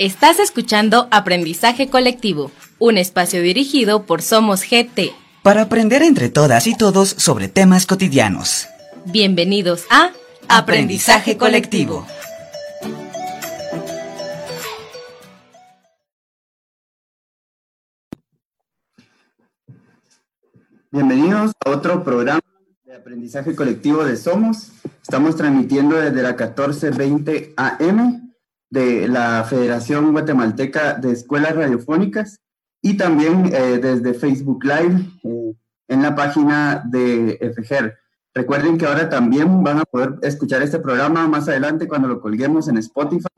Estás escuchando Aprendizaje Colectivo, un espacio dirigido por Somos GT. Para aprender entre todas y todos sobre temas cotidianos. Bienvenidos a Aprendizaje Colectivo. Bienvenidos a otro programa de aprendizaje colectivo de Somos. Estamos transmitiendo desde la 1420 AM de la Federación Guatemalteca de Escuelas Radiofónicas y también eh, desde Facebook Live eh, en la página de FGER. Recuerden que ahora también van a poder escuchar este programa más adelante cuando lo colguemos en Spotify.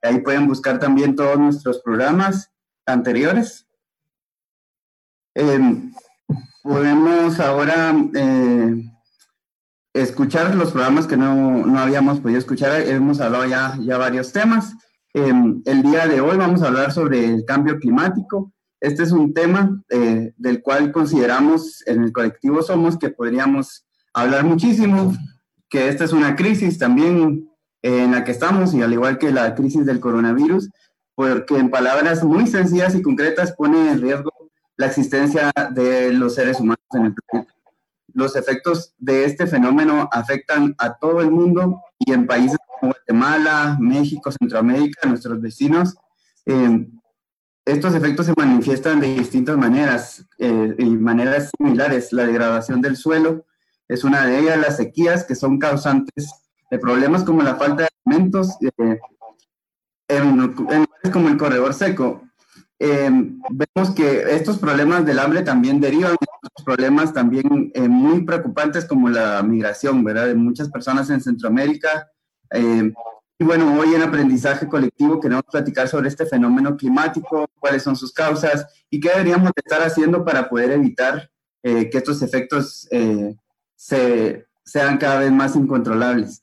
Ahí pueden buscar también todos nuestros programas anteriores. Em, podemos ahora eh, escuchar los programas que no, no, habíamos podido escuchar. Hemos hablado ya, ya varios temas. Eh, el día de hoy vamos a hablar sobre el cambio climático. Este es un tema eh, del cual consideramos en el colectivo Somos que podríamos hablar muchísimo, que esta es una crisis también eh, en la que estamos y al igual que la crisis del coronavirus, porque en palabras muy sencillas y concretas pone en riesgo la existencia de los seres humanos en el planeta los efectos de este fenómeno afectan a todo el mundo y en países como Guatemala, México, Centroamérica, nuestros vecinos. Eh, estos efectos se manifiestan de distintas maneras eh, y maneras similares. La degradación del suelo es una de ellas, las sequías que son causantes de problemas como la falta de alimentos, eh, en, en como el corredor seco. Eh, vemos que estos problemas del hambre también derivan de problemas también eh, muy preocupantes como la migración, ¿verdad? De muchas personas en Centroamérica. Eh, y bueno, hoy en aprendizaje colectivo queremos platicar sobre este fenómeno climático, cuáles son sus causas y qué deberíamos estar haciendo para poder evitar que estos efectos se, sean cada vez más incontrolables.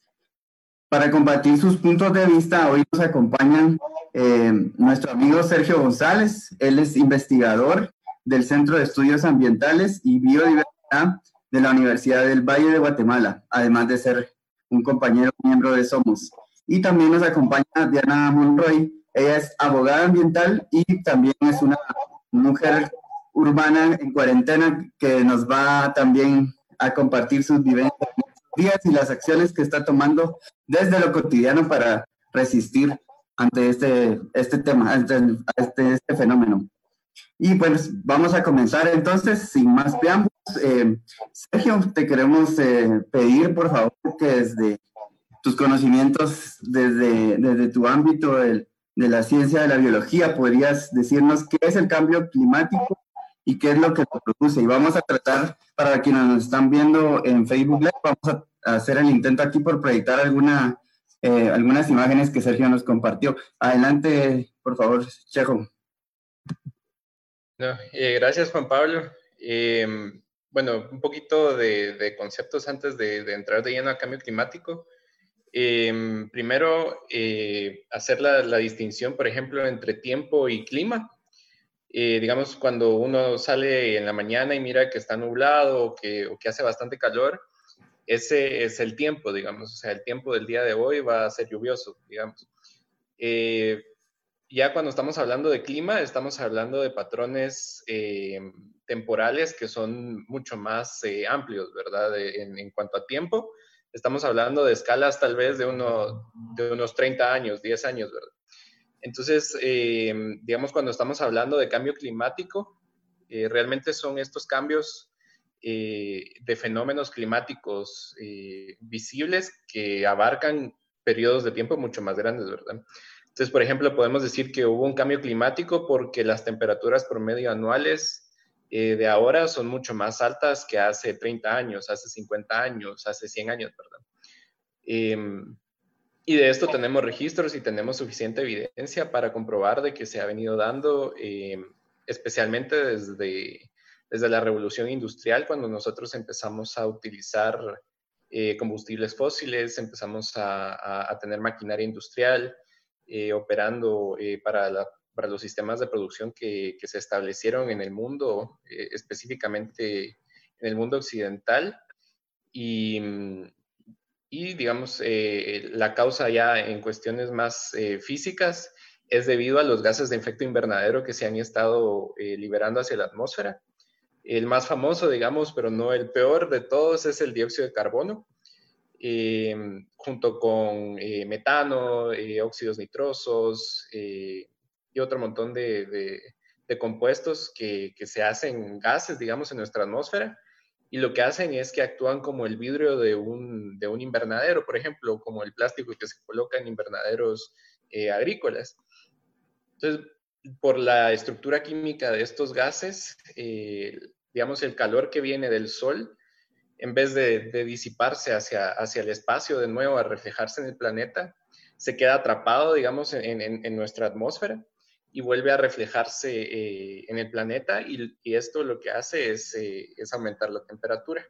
Para compartir sus puntos de vista, hoy nos acompañan eh, nuestro amigo Sergio González. Él es investigador del Centro de Estudios Ambientales y Biodiversidad de la Universidad del Valle de Guatemala, además de ser un compañero miembro de Somos. Y también nos acompaña Diana Monroy. Ella es abogada ambiental y también es una mujer urbana en cuarentena que nos va también a compartir sus vivencias y las acciones que está tomando desde lo cotidiano para resistir ante este, este tema, ante este, este fenómeno. Y pues vamos a comenzar entonces, sin más preámbulos. Eh, Sergio, te queremos eh, pedir, por favor, que desde tus conocimientos, desde, desde tu ámbito de, de la ciencia de la biología, podrías decirnos qué es el cambio climático y qué es lo que lo produce. Y vamos a tratar, para quienes nos están viendo en Facebook Live, vamos a hacer el intento aquí por proyectar alguna eh, algunas imágenes que Sergio nos compartió. Adelante, por favor, Chejo. Eh, gracias, Juan Pablo. Em, bueno, un poquito de, conceptos antes de, entrar de lleno a cambio climático. Em, primero, eh, hacer la, distinción, por ejemplo, entre tiempo y clima. digamos, cuando uno sale en la mañana y mira que está nublado o que, o que hace bastante calor, ese es el tiempo, digamos, o sea, el tiempo del día de hoy va a ser lluvioso, digamos. Eh, ya cuando estamos hablando de clima, estamos hablando de patrones eh, temporales que son mucho más eh, amplios, ¿verdad? en, cuanto a tiempo, estamos hablando de escalas tal vez de, uno, de unos 30 años, 10 años, ¿verdad? Entonces, digamos, cuando estamos hablando de cambio climático, realmente son estos cambios eh, de fenómenos climáticos eh, visibles que abarcan periodos de tiempo mucho más grandes, ¿verdad? Entonces, por ejemplo, podemos decir que hubo un cambio climático porque las temperaturas promedio anuales eh, de ahora son mucho más altas que hace 30 años, hace 50 años, hace 100 años, ¿verdad? Em, y de esto tenemos registros y tenemos suficiente evidencia para comprobar de que se ha venido dando, em, especialmente desde desde la revolución industrial, cuando nosotros empezamos a utilizar eh, combustibles fósiles, empezamos a, tener maquinaria industrial eh, operando eh, para, los sistemas de producción que, se establecieron en el mundo, específicamente en el mundo occidental. Y, y digamos, la causa ya en cuestiones más físicas es debido a los gases de efecto invernadero que se han estado eh, liberando hacia la atmósfera. El más famoso, digamos, pero no el peor de todos, es el dióxido de carbono, em, junto con eh, metano, eh, óxidos nitrosos y otro montón de, compuestos que, se hacen gases, digamos, en nuestra atmósfera. Y lo que hacen es que actúan como el vidrio de un, de un invernadero, por ejemplo, como el plástico que se coloca en invernaderos agrícolas. Entonces, por la estructura química de estos gases, eh, digamos, el calor que viene del sol, en vez de, disiparse hacia, hacia el espacio de nuevo, a reflejarse en el planeta, se queda atrapado, digamos, en, nuestra atmósfera y vuelve a reflejarse eh, en el planeta y, esto lo que hace es, eh, es, aumentar la temperatura.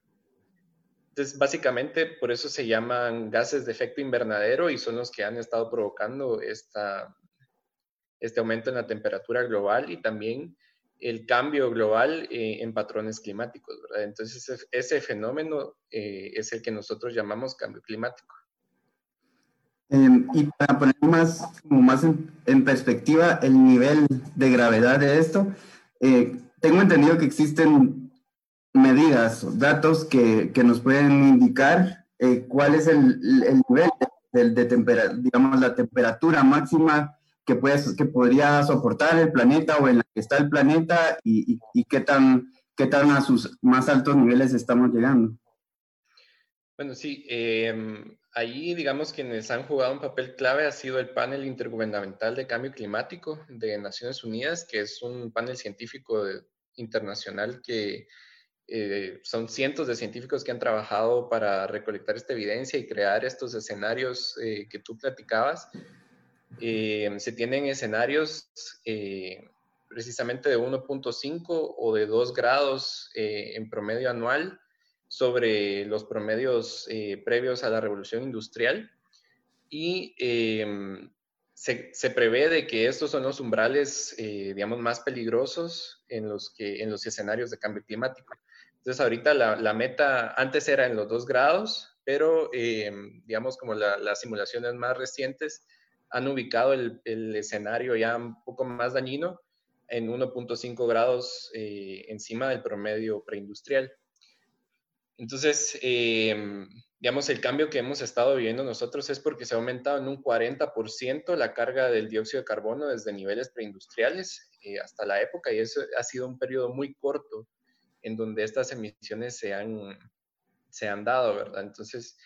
Entonces, básicamente, por eso se llaman gases de efecto invernadero y son los que han estado provocando esta, este aumento en la temperatura global y también el cambio global eh, en patrones climáticos, ¿verdad? Entonces ese, fenómeno eh, es el que nosotros llamamos cambio climático. Em, y para poner más, como más en, perspectiva el nivel de gravedad de esto, eh, tengo entendido que existen medidas, datos que, que nos pueden indicar cuál es el, el nivel de, de temperatura, digamos, la temperatura máxima que, puedes, que podría soportar el planeta o en la que está el planeta y, y, qué, tan, qué tan a sus más altos niveles estamos llegando. Bueno, sí, eh, ahí digamos quienes han jugado un papel clave ha sido el panel intergubernamental de cambio climático de Naciones Unidas, que es un panel científico internacional que eh, son cientos de científicos que han trabajado para recolectar esta evidencia y crear estos escenarios eh, que tú platicabas eh, se tienen escenarios eh, precisamente de 1.5 o de 2 grados eh, en promedio anual sobre los promedios previos a la revolución industrial y em, se, se, prevé de que estos son los umbrales, digamos, más peligrosos en los, que, en los escenarios de cambio climático. Entonces, ahorita la, la meta antes era en los 2 grados, pero, em, digamos, como las simulaciones más recientes han ubicado el, escenario ya un poco más dañino en 1.5 grados eh, encima del promedio preindustrial. Entonces, em, digamos, el cambio que hemos estado viviendo nosotros es porque se ha aumentado en un 40% la carga del dióxido de carbono desde niveles preindustriales eh, hasta la época y eso ha sido un periodo muy corto en donde estas emisiones se han, se han dado, ¿verdad? Entonces,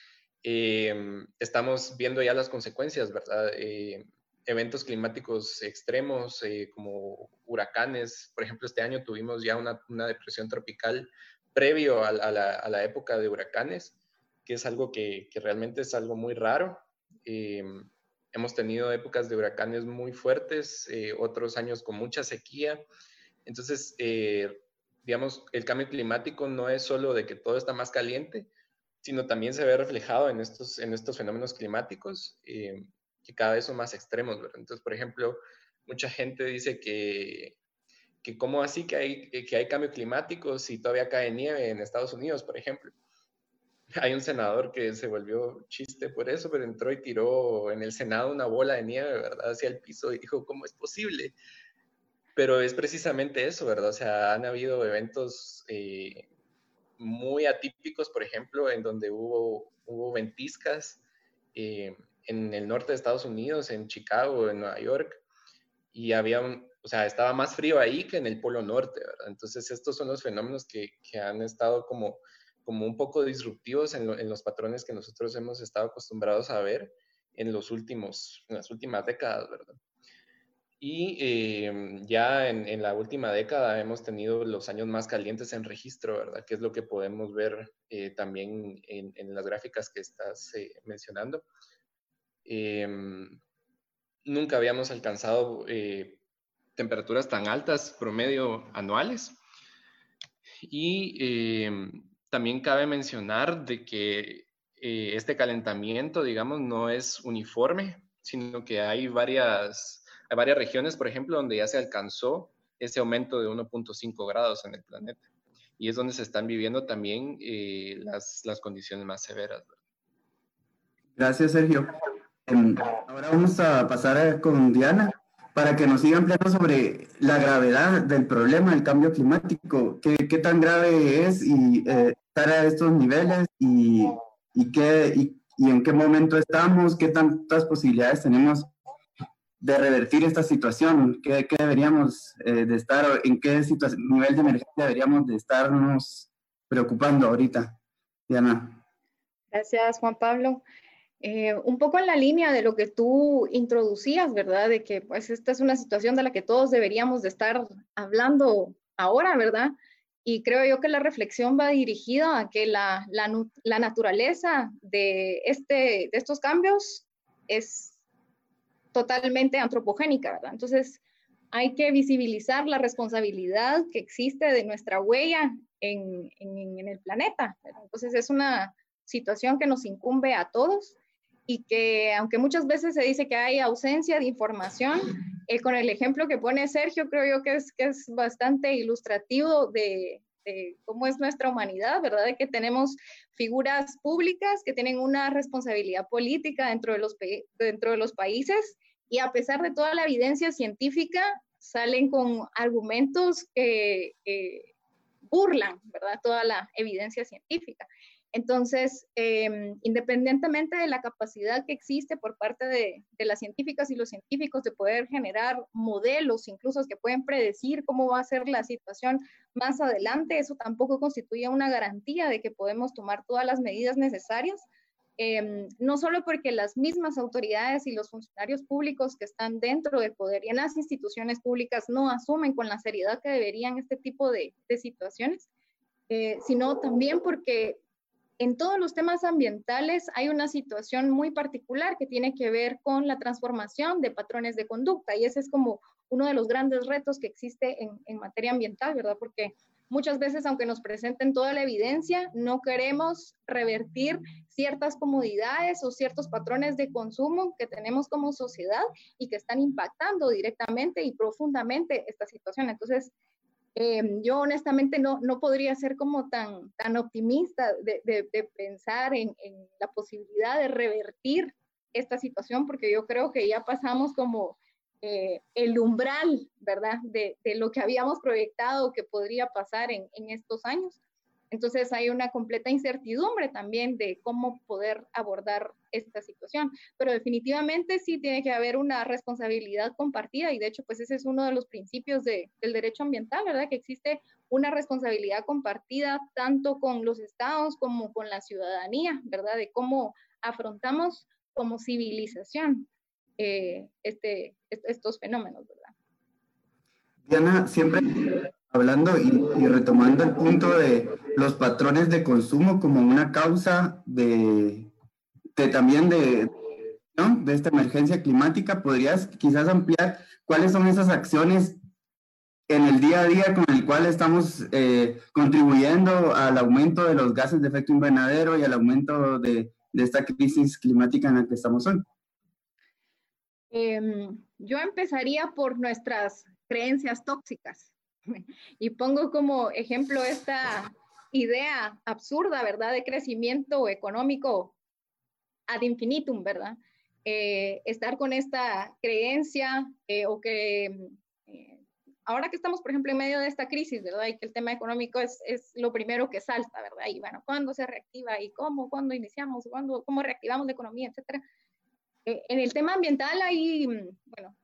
Em, estamos viendo ya las consecuencias, ¿verdad? Eh, eventos climáticos extremos eh, como huracanes. Por ejemplo, este año tuvimos ya una, depresión tropical previo a, la, época de huracanes, que es algo que, realmente es algo muy raro. Em, hemos tenido épocas de huracanes muy fuertes, eh, otros años con mucha sequía. Entonces, digamos, el cambio climático no es solo de que todo está más caliente, sino también se ve reflejado en estos, en estos fenómenos climáticos eh, que cada vez son más extremos. Entonces, por ejemplo, mucha gente dice que, que cómo así que hay, que hay cambio climático si todavía cae nieve en Estados Unidos, por ejemplo. Hay un senador que se volvió chiste por eso, pero entró y tiró en el Senado una bola de nieve, ¿verdad? Hacia el piso y dijo, ¿cómo es posible? Pero es precisamente eso, ¿verdad? O sea, han habido eventos eh, muy atípicos, por ejemplo, en donde hubo, hubo ventiscas eh, en el norte de Estados Unidos, en Chicago, en Nueva York, y había o sea, estaba más frío ahí que en el Polo Norte, ¿verdad? Entonces, estos son los fenómenos que, que han estado como, como un poco disruptivos en, en, los patrones que nosotros hemos estado acostumbrados a ver en, los últimos, en las últimas décadas, ¿verdad? Y em, ya en, la última década hemos tenido los años más calientes en registro, ¿verdad? Que es lo que podemos ver eh, también en, las gráficas que estás eh, mencionando. Em, nunca habíamos alcanzado eh, temperaturas tan altas promedio anuales. Y em, también cabe mencionar de que este calentamiento, digamos, no es uniforme, sino que hay varias hay varias regiones, por ejemplo, donde ya se alcanzó ese aumento de 1.5 grados en el planeta. Y es donde se están viviendo también eh, las, las, condiciones más severas. Gracias, Sergio. Em, ahora vamos a pasar con Diana. para que nos siga ampliando sobre la gravedad del problema del cambio climático, qué, qué tan grave es y eh, estar a estos niveles y, y, qué, y en qué momento estamos, qué tantas posibilidades tenemos de revertir esta situación, qué, qué deberíamos eh, de estar, en qué nivel de emergencia deberíamos de estarnos preocupando ahorita. Diana. Gracias, Juan Pablo. Eh, un poco en la línea de lo que tú introducías, ¿verdad? De que pues esta es una situación de la que todos deberíamos de estar hablando ahora, ¿verdad? Y creo yo que la reflexión va dirigida a que la, la, la naturaleza de, este, de estos cambios es totalmente antropogénica, ¿verdad? Entonces, hay que visibilizar la responsabilidad que existe de nuestra huella en, en, en el planeta. ¿verdad? Entonces, es una situación que nos incumbe a todos y que aunque muchas veces se dice que hay ausencia de información, eh, con el ejemplo que pone Sergio, creo yo que es, que es bastante ilustrativo de, de, cómo es nuestra humanidad, ¿verdad? De que tenemos figuras públicas que tienen una responsabilidad política dentro de los, dentro de los países y a pesar de toda la evidencia científica, salen con argumentos que, burlan, ¿verdad? Toda la evidencia científica. Entonces, eh, independientemente de la capacidad que existe por parte de, de, las científicas y los científicos de poder generar modelos, incluso que pueden predecir cómo va a ser la situación más adelante, eso tampoco constituye una garantía de que podemos tomar todas las medidas necesarias, eh, no solo porque las mismas autoridades y los funcionarios públicos que están dentro del poder y en las instituciones públicas no asumen con la seriedad que deberían este tipo de, de situaciones, eh, sino también porque en todos los temas ambientales hay una situación muy particular que tiene que ver con la transformación de patrones de conducta y ese es como uno de los grandes retos que existe en, en, materia ambiental, ¿verdad? Porque muchas veces, aunque nos presenten toda la evidencia, no queremos revertir ciertas comodidades o ciertos patrones de consumo que tenemos como sociedad y que están impactando directamente y profundamente esta situación. Entonces, eh, yo honestamente no, no podría ser como tan, tan optimista de, de, pensar en, en, la posibilidad de revertir esta situación, porque yo creo que ya pasamos como eh, el umbral, ¿verdad?, de, lo que habíamos proyectado que podría pasar en, estos años. Entonces hay una completa incertidumbre también de cómo poder abordar esta situación, pero definitivamente sí tiene que haber una responsabilidad compartida y de hecho pues ese es uno de los principios de, del derecho ambiental, ¿verdad? Que existe una responsabilidad compartida tanto con los estados como con la ciudadanía, ¿verdad? De cómo afrontamos como civilización eh, este, estos fenómenos, ¿verdad? Diana, siempre hablando y, y, retomando el punto de los patrones de consumo como una causa de, de también de, ¿no? de esta emergencia climática, ¿podrías quizás ampliar cuáles son esas acciones en el día a día con el cual estamos eh, contribuyendo al aumento de los gases de efecto invernadero y al aumento de, de esta crisis climática en la que estamos hoy? Eh, yo empezaría por nuestras creencias tóxicas. Y pongo como ejemplo esta idea absurda, ¿verdad?, de crecimiento económico ad infinitum, ¿verdad? Eh, estar con esta creencia eh, o que eh, ahora que estamos, por ejemplo, en medio de esta crisis, ¿verdad? Y que el tema económico es, es lo primero que salta, ¿verdad? Y bueno, ¿cuándo se reactiva? ¿Y cómo? ¿Cuándo iniciamos? ¿Cuándo, ¿Cómo reactivamos la economía? Etcétera. Eh, en el tema ambiental hay, bueno,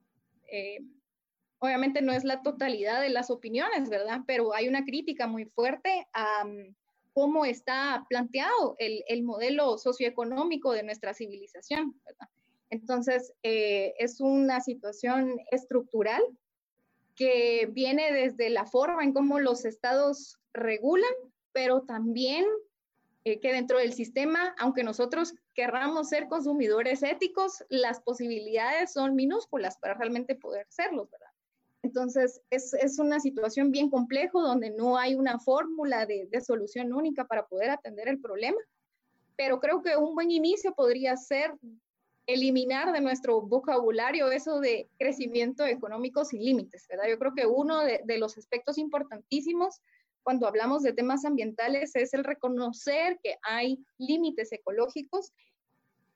obviamente no es la totalidad de las opiniones, ¿verdad? Pero hay una crítica muy fuerte a um, cómo está planteado el, el, modelo socioeconómico de nuestra civilización, ¿verdad? Entonces, eh, es una situación estructural que viene desde la forma en cómo los estados regulan, pero también eh, que dentro del sistema, aunque nosotros querramos ser consumidores éticos, las posibilidades son minúsculas para realmente poder serlos, ¿verdad? Entonces, es, es, una situación bien compleja donde no hay una fórmula de, de, solución única para poder atender el problema, pero creo que un buen inicio podría ser eliminar de nuestro vocabulario eso de crecimiento económico sin límites, ¿verdad? Yo creo que uno de, de los aspectos importantísimos cuando hablamos de temas ambientales es el reconocer que hay límites ecológicos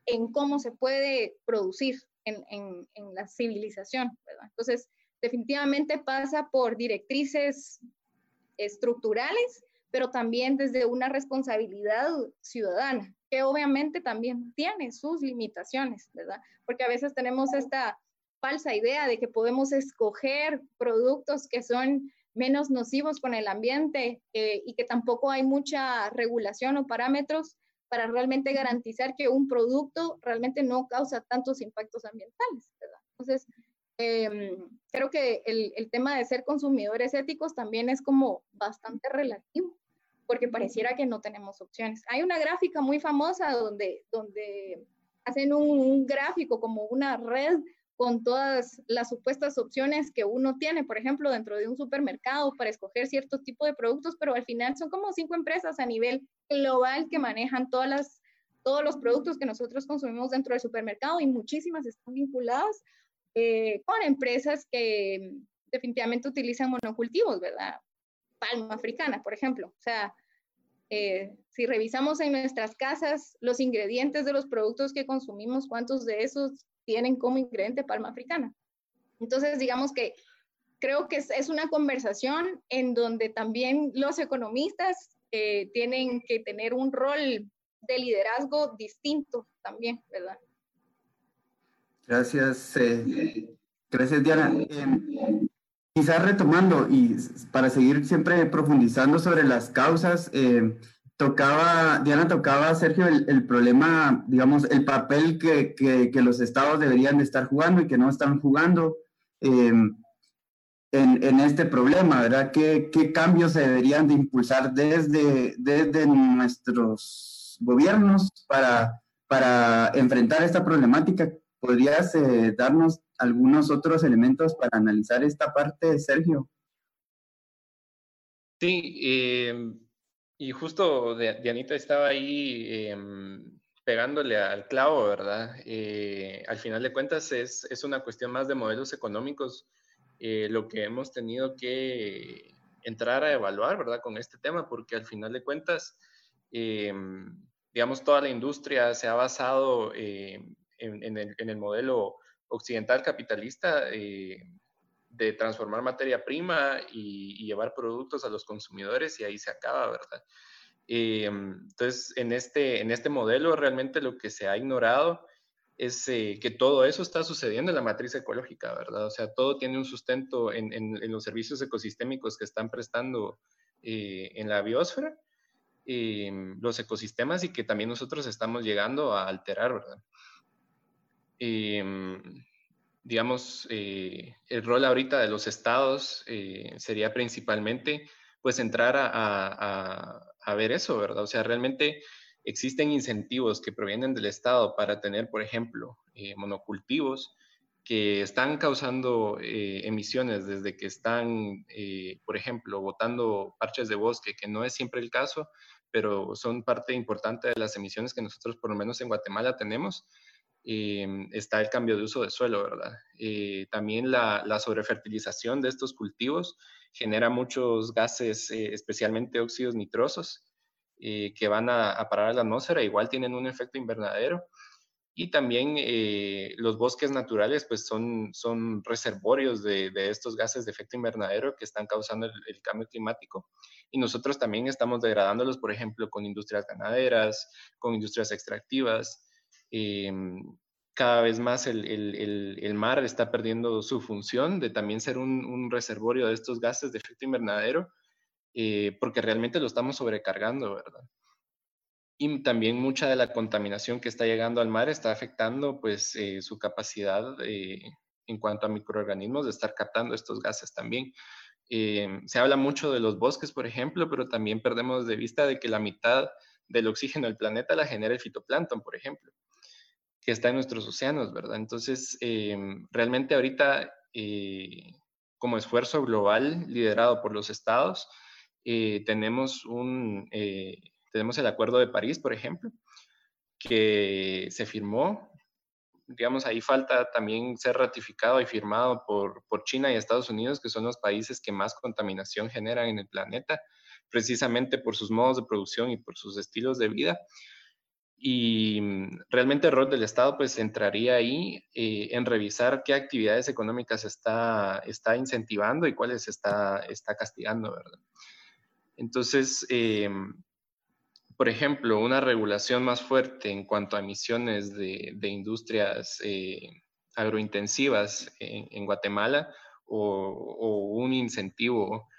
en cómo se puede producir, en, en, la civilización, ¿verdad? Entonces, definitivamente pasa por directrices estructurales, pero también desde una responsabilidad ciudadana, que obviamente también tiene sus limitaciones, ¿verdad? Porque a veces tenemos esta falsa idea de que podemos escoger productos que son menos nocivos con el ambiente eh, y que tampoco hay mucha regulación o parámetros para realmente garantizar que un producto realmente no causa tantos impactos ambientales, ¿verdad? Entonces, em, creo que el, el, tema de ser consumidores éticos también es como bastante relativo, porque pareciera que no tenemos opciones. Hay una gráfica muy famosa donde, donde hacen un, un gráfico como una red con todas las supuestas opciones que uno tiene, por ejemplo, dentro de un supermercado para escoger cierto tipo de productos, pero al final son como cinco empresas a nivel global que manejan todas las, todos los productos que nosotros consumimos dentro del supermercado y muchísimas están vinculadas eh, con empresas que definitivamente utilizan monocultivos, ¿verdad? Palma africana, por ejemplo. O sea, eh, si revisamos en nuestras casas los ingredientes de los productos que consumimos, ¿cuántos de esos tienen como ingrediente palma africana. Entonces, digamos que creo que es, una conversación en donde también los economistas eh, tienen que tener un rol de liderazgo distinto también, ¿verdad? Gracias, eh, gracias Diana. Eh, quizás retomando y para seguir siempre profundizando sobre las causas, tocaba, Diana tocaba, Sergio, el, problema, digamos, el papel que, que, los estados deberían de estar jugando y que no están jugando em, en, en, este problema, ¿verdad? ¿Qué, ¿Qué, cambios se deberían de impulsar desde, desde nuestros gobiernos para, para enfrentar esta problemática? ¿Podrías eh, darnos algunos otros elementos para analizar esta parte, Sergio? Sí, eh, y justo Dianita estaba ahí em, pegándole al clavo, ¿verdad? Eh, al final de cuentas es, es, una cuestión más de modelos económicos eh, lo que hemos tenido que entrar a evaluar, ¿verdad? Con este tema, porque al final de cuentas, em, digamos, toda la industria se ha basado em, en, el, en, el, modelo occidental capitalista eh, de transformar materia prima y, llevar productos a los consumidores y ahí se acaba, ¿verdad? Eh, entonces, en este, en este modelo realmente lo que se ha ignorado es eh, que todo eso está sucediendo en la matriz ecológica, ¿verdad? O sea, todo tiene un sustento en, los servicios ecosistémicos que están prestando eh, en la biosfera, los ecosistemas y que también nosotros estamos llegando a alterar, ¿verdad? Digamos, eh, el rol ahorita de los estados eh, sería principalmente, pues, entrar a, ver eso, ¿verdad? O sea, realmente existen incentivos que provienen del estado para tener, por ejemplo, eh, monocultivos que están causando emisiones desde que están, por ejemplo, botando parches de bosque, que no es siempre el caso, pero son parte importante de las emisiones que nosotros, por lo menos en Guatemala, tenemos Em, está el cambio de uso de suelo, ¿verdad? Eh, también la, la, sobrefertilización de estos cultivos genera muchos gases, eh, especialmente óxidos nitrosos, eh, que van a, parar a la atmósfera, igual tienen un efecto invernadero. Y también los bosques naturales, pues son, son reservorios de, estos gases de efecto invernadero que están causando el cambio climático. Y nosotros también estamos degradándolos, por ejemplo, con industrias ganaderas, con industrias extractivas, Em, cada vez más el, mar está perdiendo su función de también ser un, reservorio de estos gases de efecto invernadero, eh, porque realmente lo estamos sobrecargando, ¿verdad? Y también mucha de la contaminación que está llegando al mar está afectando pues eh, su capacidad eh, en cuanto a microorganismos de estar captando estos gases también. se habla mucho de los bosques, por ejemplo, pero también perdemos de vista de que la mitad del oxígeno del planeta la genera el fitoplancton, por ejemplo que está en nuestros océanos, ¿verdad? Entonces, em, realmente ahorita, eh, como esfuerzo global liderado por los estados, eh, tenemos, un, eh, tenemos el Acuerdo de París, por ejemplo, que se firmó. Digamos, ahí falta también ser ratificado y firmado por, por China y Estados Unidos, que son los países que más contaminación generan en el planeta, precisamente por sus modos de producción y por sus estilos de vida. Y mm, realmente el rol del Estado pues entraría ahí eh, en revisar qué actividades económicas está, está incentivando y cuáles está, está castigando. Entonces, eh, por ejemplo, una regulación más fuerte en cuanto a emisiones de, industrias eh, agrointensivas en, Guatemala o, un incentivo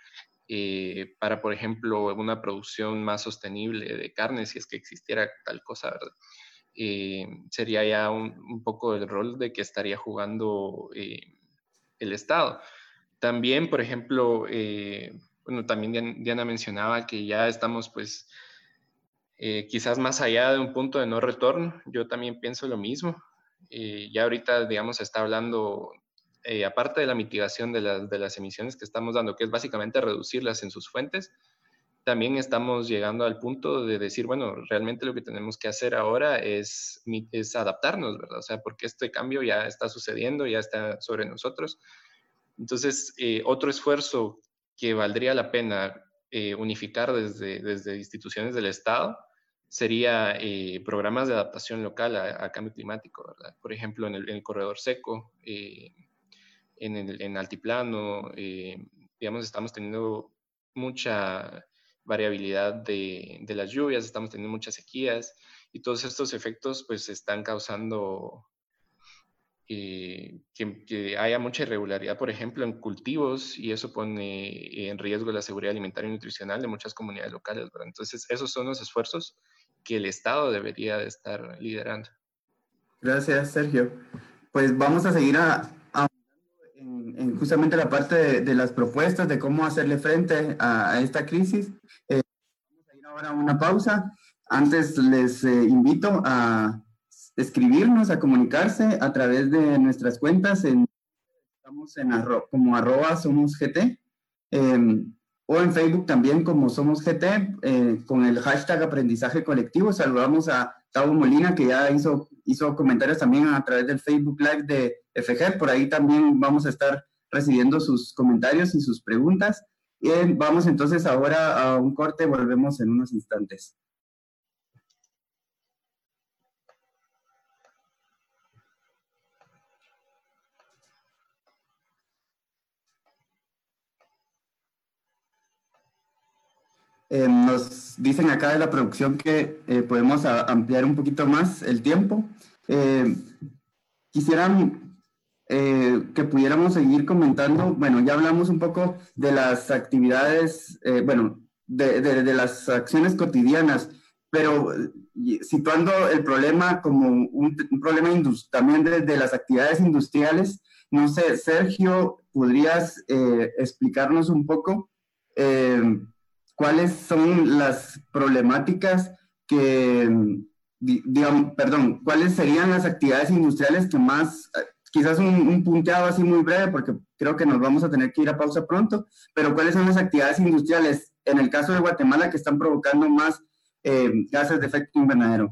eh, para, por ejemplo, una producción más sostenible de carne, si es que existiera tal cosa, ¿verdad? Eh, sería ya un, poco el rol de que estaría jugando eh, el Estado. También, por ejemplo, bueno, también Diana mencionaba que ya estamos pues quizás más allá de un punto de no retorno. Yo también pienso lo mismo. ya ahorita, digamos, se está hablando eh, aparte de la mitigación de, las emisiones que estamos dando, que es básicamente reducirlas en sus fuentes, también estamos llegando al punto de decir, bueno, realmente lo que tenemos que hacer ahora es, es adaptarnos, ¿verdad? O sea, porque este cambio ya está sucediendo, ya está sobre nosotros. Entonces, eh, otro esfuerzo que valdría la pena eh, unificar desde, desde instituciones del Estado sería programas de adaptación local a, cambio climático, ¿verdad? Por ejemplo, en el, corredor seco, en, el, en altiplano, eh, digamos, estamos teniendo mucha variabilidad de, de, las lluvias, estamos teniendo muchas sequías y todos estos efectos pues están causando eh, que, que, haya mucha irregularidad, por ejemplo, en cultivos y eso pone en riesgo la seguridad alimentaria y nutricional de muchas comunidades locales. Entonces, esos son los esfuerzos que el Estado debería de estar liderando. Gracias, Sergio. Pues vamos a seguir a, en, justamente la parte de, las propuestas de cómo hacerle frente a, esta crisis. Eh, vamos a ir ahora a una pausa. Antes les eh, invito a escribirnos, a comunicarse a través de nuestras cuentas. En, estamos como arroba somos GT. Em, o en Facebook también como Somos GT, eh, con el hashtag aprendizaje colectivo. Saludamos a Tavo Molina, que ya hizo, hizo comentarios también a través del Facebook Live de FG. Por ahí también vamos a estar recibiendo sus comentarios y sus preguntas. Y vamos entonces ahora a un corte, volvemos en unos instantes. Eh, nos dicen acá de la producción que eh, podemos ampliar un poquito más el tiempo. Eh, quisieran eh, que pudiéramos seguir comentando, bueno, ya hablamos un poco de las actividades, bueno, de, de, las acciones cotidianas, pero situando el problema como un, problema también de, de, las actividades industriales, no sé, Sergio, ¿podrías explicarnos un poco? cuáles son las problemáticas que, digamos, perdón, cuáles serían las actividades industriales que más, quizás un, punteado así muy breve, porque creo que nos vamos a tener que ir a pausa pronto, pero cuáles son las actividades industriales en el caso de Guatemala que están provocando más eh, gases de efecto invernadero.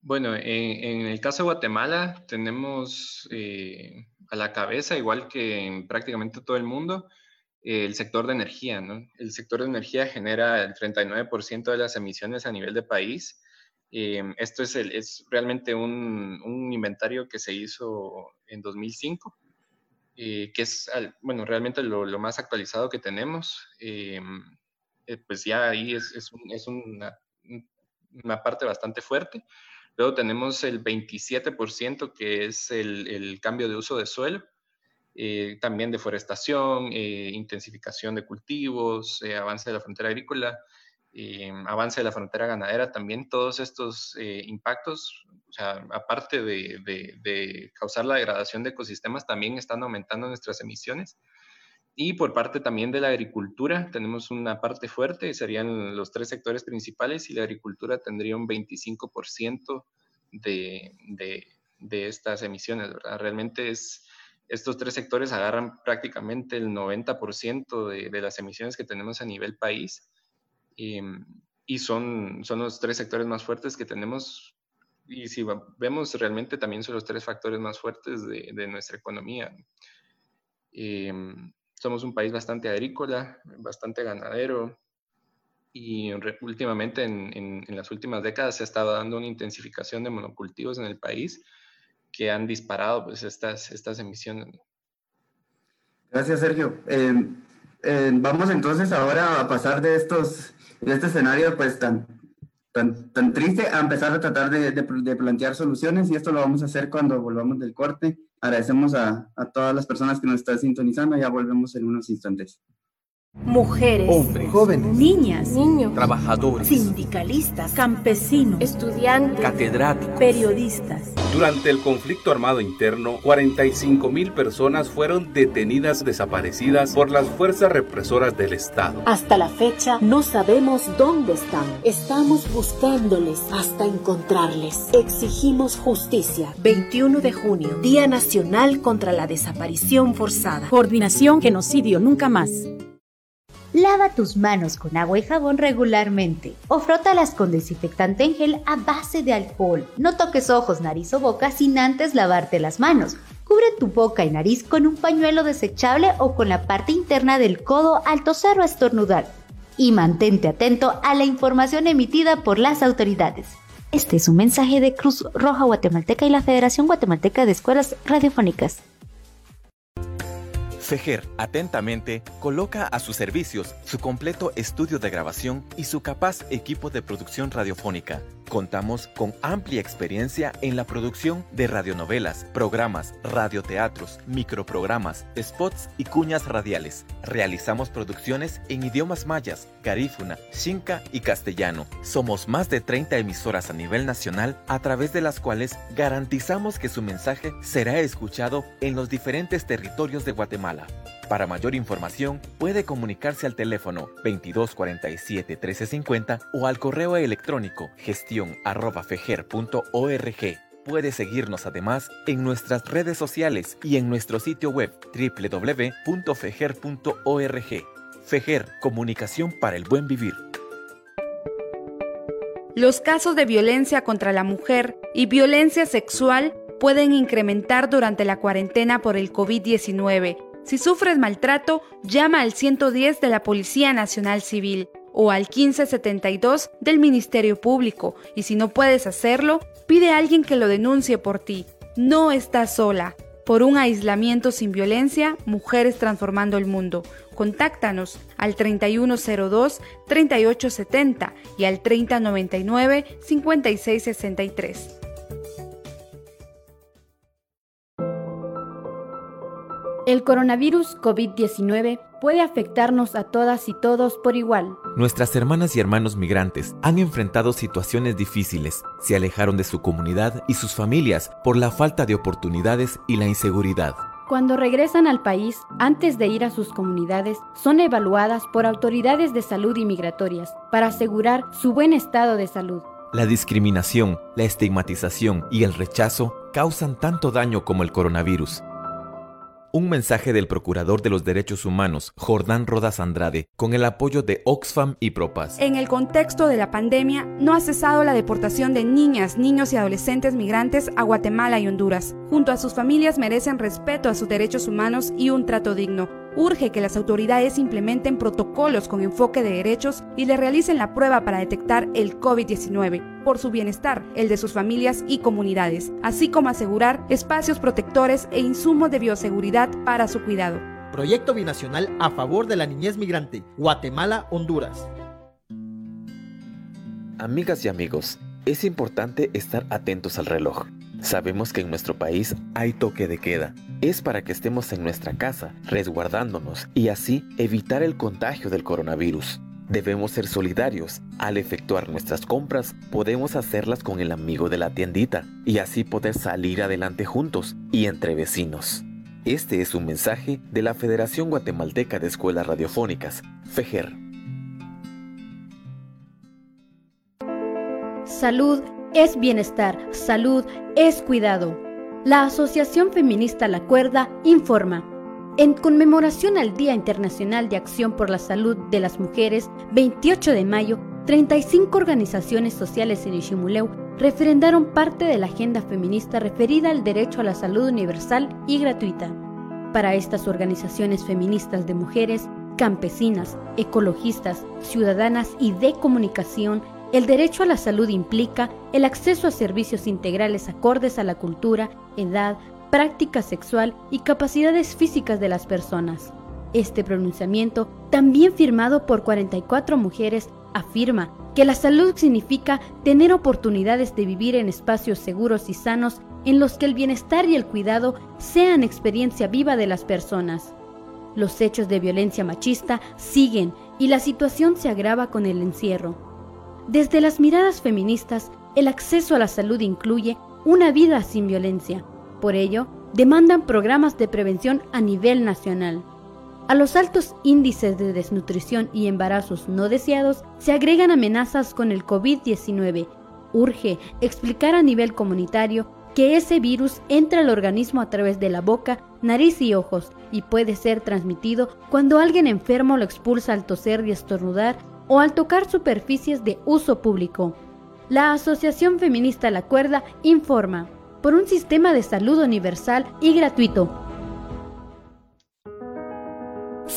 Bueno, en, el caso de Guatemala tenemos eh, a la cabeza, igual que en prácticamente todo el mundo, el sector de energía, ¿no? El sector de energía genera el 39% de las emisiones a nivel de país. Eh, esto es, el, es realmente un, un, inventario que se hizo en 2005, eh, que es, bueno, realmente lo, lo, más actualizado que tenemos. Eh, pues ya ahí es, es, un, es una, una, parte bastante fuerte. Luego tenemos el 27% que es el, el cambio de uso de suelo eh, también deforestación, eh, intensificación de cultivos, eh, avance de la frontera agrícola, avance de la frontera ganadera, también todos estos impactos, o sea, aparte de, de, causar la degradación de ecosistemas, también están aumentando nuestras emisiones. Y por parte también de la agricultura, tenemos una parte fuerte, serían los tres sectores principales, y la agricultura tendría un 25% de, de, estas emisiones, ¿verdad? Realmente es estos tres sectores agarran prácticamente el 90% de, de, las emisiones que tenemos a nivel país y son, son los tres sectores más fuertes que tenemos y si vemos realmente también son los tres factores más fuertes de, de nuestra economía. Em, somos un país bastante agrícola, bastante ganadero, y últimamente en, las últimas décadas se ha estado dando una intensificación de monocultivos en el país que han disparado pues, estas, estas emisiones. Gracias, Sergio. Eh, eh, vamos entonces ahora a pasar de estos, de este escenario pues tan, tan, tan triste a empezar a tratar de, de, plantear soluciones y esto lo vamos a hacer cuando volvamos del corte. Agradecemos a, a todas las personas que nos están sintonizando, ya volvemos en unos instantes. Mujeres, hombres, jóvenes, niñas, niños, trabajadores, sindicalistas, campesinos, estudiantes, catedráticos, periodistas. Durante el conflicto armado interno, 45 mil personas fueron detenidas desaparecidas por las fuerzas represoras del Estado. Hasta la fecha no sabemos dónde están. Estamos buscándoles hasta encontrarles. Exigimos justicia. 21 de junio, Día Nacional contra la Desaparición Forzada. Coordinación Genocidio Nunca Más. Lava tus manos con agua y jabón regularmente o frótalas con desinfectante en gel a base de alcohol. No toques ojos, nariz o boca sin antes lavarte las manos. Cubre tu boca y nariz con un pañuelo desechable o con la parte interna del codo al toser o estornudar. Y mantente atento a la información emitida por las autoridades. Este es un mensaje de Cruz Roja Guatemalteca y la Federación Guatemalteca de Escuelas Radiofónicas. FEGER atentamente coloca a sus servicios su completo estudio de grabación y su capaz equipo de producción radiofónica. Contamos con amplia experiencia en la producción de radionovelas, programas, radioteatros, microprogramas, spots y cuñas radiales. Realizamos producciones en idiomas mayas, garífuna, xinca y castellano. Somos más de 30 emisoras a nivel nacional a través de las cuales garantizamos que su mensaje será escuchado en los diferentes territorios de Guatemala. Para mayor información, puede comunicarse al teléfono 2247 1350 o al correo electrónico gestión@fejer.org. Puede seguirnos además en nuestras redes sociales y en nuestro sitio web www.fejer.org. Fejer, comunicación para el buen vivir. Los casos de violencia contra la mujer y violencia sexual pueden incrementar durante la cuarentena por el COVID-19 si sufres maltrato, llama al 110 de la Policía Nacional Civil o al 1572 del Ministerio Público y si no puedes hacerlo, pide a alguien que lo denuncie por ti. No estás sola. Por un aislamiento sin violencia, Mujeres Transformando el Mundo. Contáctanos al 3102-3870 y al 3099-5663. El coronavirus COVID-19 puede afectarnos a todas y todos por igual. Nuestras hermanas y hermanos migrantes han enfrentado situaciones difíciles, se alejaron de su comunidad y sus familias por la falta de oportunidades y la inseguridad. Cuando regresan al país, antes de ir a sus comunidades, son evaluadas por autoridades de salud y migratorias para asegurar su buen estado de salud. La discriminación, la estigmatización y el rechazo causan tanto daño como el coronavirus. Un mensaje del Procurador de los Derechos Humanos, Jordán Rodas Andrade, con el apoyo de Oxfam y Propas. En el contexto de la pandemia, no ha cesado la deportación de niñas, niños y adolescentes migrantes a Guatemala y Honduras. Junto a sus familias merecen respeto a sus derechos humanos y un trato digno urge que las autoridades implementen protocolos con enfoque de derechos y le realicen la prueba para detectar el COVID-19 por su bienestar, el de sus familias y comunidades, así como asegurar espacios protectores e insumos de bioseguridad para su cuidado. Proyecto Binacional a favor de la niñez migrante, Guatemala, Honduras. Amigas y amigos, es importante estar atentos al reloj. Sabemos que en nuestro país hay toque de queda. Es para que estemos en nuestra casa, resguardándonos y así evitar el contagio del coronavirus. Debemos ser solidarios. Al efectuar nuestras compras, podemos hacerlas con el amigo de la tiendita y así poder salir adelante juntos y entre vecinos. Este es un mensaje de la Federación Guatemalteca de Escuelas Radiofónicas, FEGER. Salud es bienestar, salud es cuidado. La Asociación Feminista La Cuerda informa. En conmemoración al Día Internacional de Acción por la Salud de las Mujeres, 28 de mayo, 35 organizaciones sociales en Ishimuleu refrendaron parte de la agenda feminista referida al derecho a la salud universal y gratuita. Para estas organizaciones feministas de mujeres, campesinas, ecologistas, ciudadanas y de comunicación, el derecho a la salud implica el acceso a servicios integrales acordes a la cultura, edad, práctica sexual y capacidades físicas de las personas. Este pronunciamiento, también firmado por 44 mujeres, afirma que la salud significa tener oportunidades de vivir en espacios seguros y sanos en los que el bienestar y el cuidado sean experiencia viva de las personas. Los hechos de violencia machista siguen y la situación se agrava con el encierro. Desde las miradas feministas, el acceso a la salud incluye una vida sin violencia. Por ello, demandan programas de prevención a nivel nacional. A los altos índices de desnutrición y embarazos no deseados se agregan amenazas con el COVID-19. Urge explicar a nivel comunitario que ese virus entra al organismo a través de la boca, nariz y ojos y puede ser transmitido cuando alguien enfermo lo expulsa al toser y estornudar o al tocar superficies de uso público. La Asociación Feminista La Cuerda informa por un sistema de salud universal y gratuito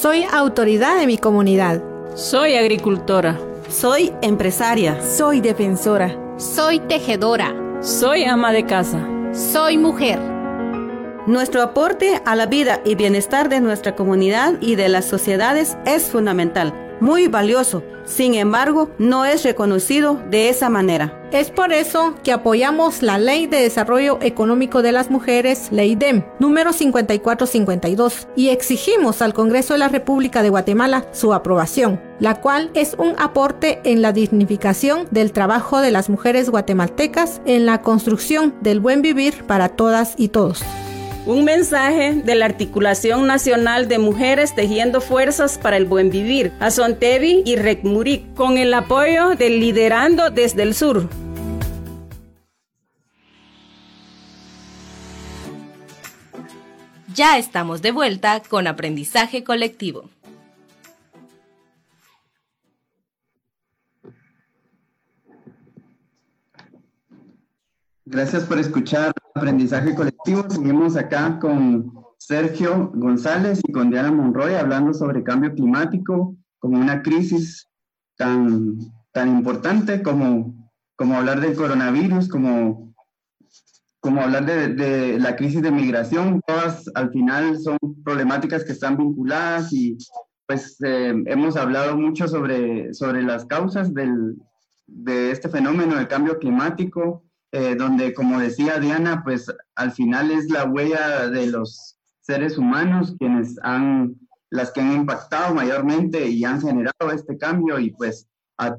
soy autoridad de mi comunidad. Soy agricultora. Soy empresaria. Soy defensora. Soy tejedora. Soy ama de casa. Soy mujer. Nuestro aporte a la vida y bienestar de nuestra comunidad y de las sociedades es fundamental muy valioso, sin embargo, no es reconocido de esa manera. Es por eso que apoyamos la Ley de Desarrollo Económico de las Mujeres, Ley DEM, número 5452, y exigimos al Congreso de la República de Guatemala su aprobación, la cual es un aporte en la dignificación del trabajo de las mujeres guatemaltecas en la construcción del buen vivir para todas y todos. Un mensaje de la Articulación Nacional de Mujeres Tejiendo Fuerzas para el Buen Vivir, a Sontevi y Recmuric, con el apoyo del Liderando desde el Sur. Ya estamos de vuelta con aprendizaje colectivo. Gracias por escuchar Aprendizaje Colectivo. Seguimos acá con Sergio González y con Diana Monroy hablando sobre cambio climático como una crisis tan, tan importante como, como hablar del coronavirus, como, como hablar de, de la crisis de migración. Todas al final son problemáticas que están vinculadas y pues eh, hemos hablado mucho sobre, sobre las causas del, de este fenómeno del cambio climático eh, donde, como decía Diana, pues al final es la huella de los seres humanos quienes han, las que han impactado mayormente y han generado este cambio y pues a,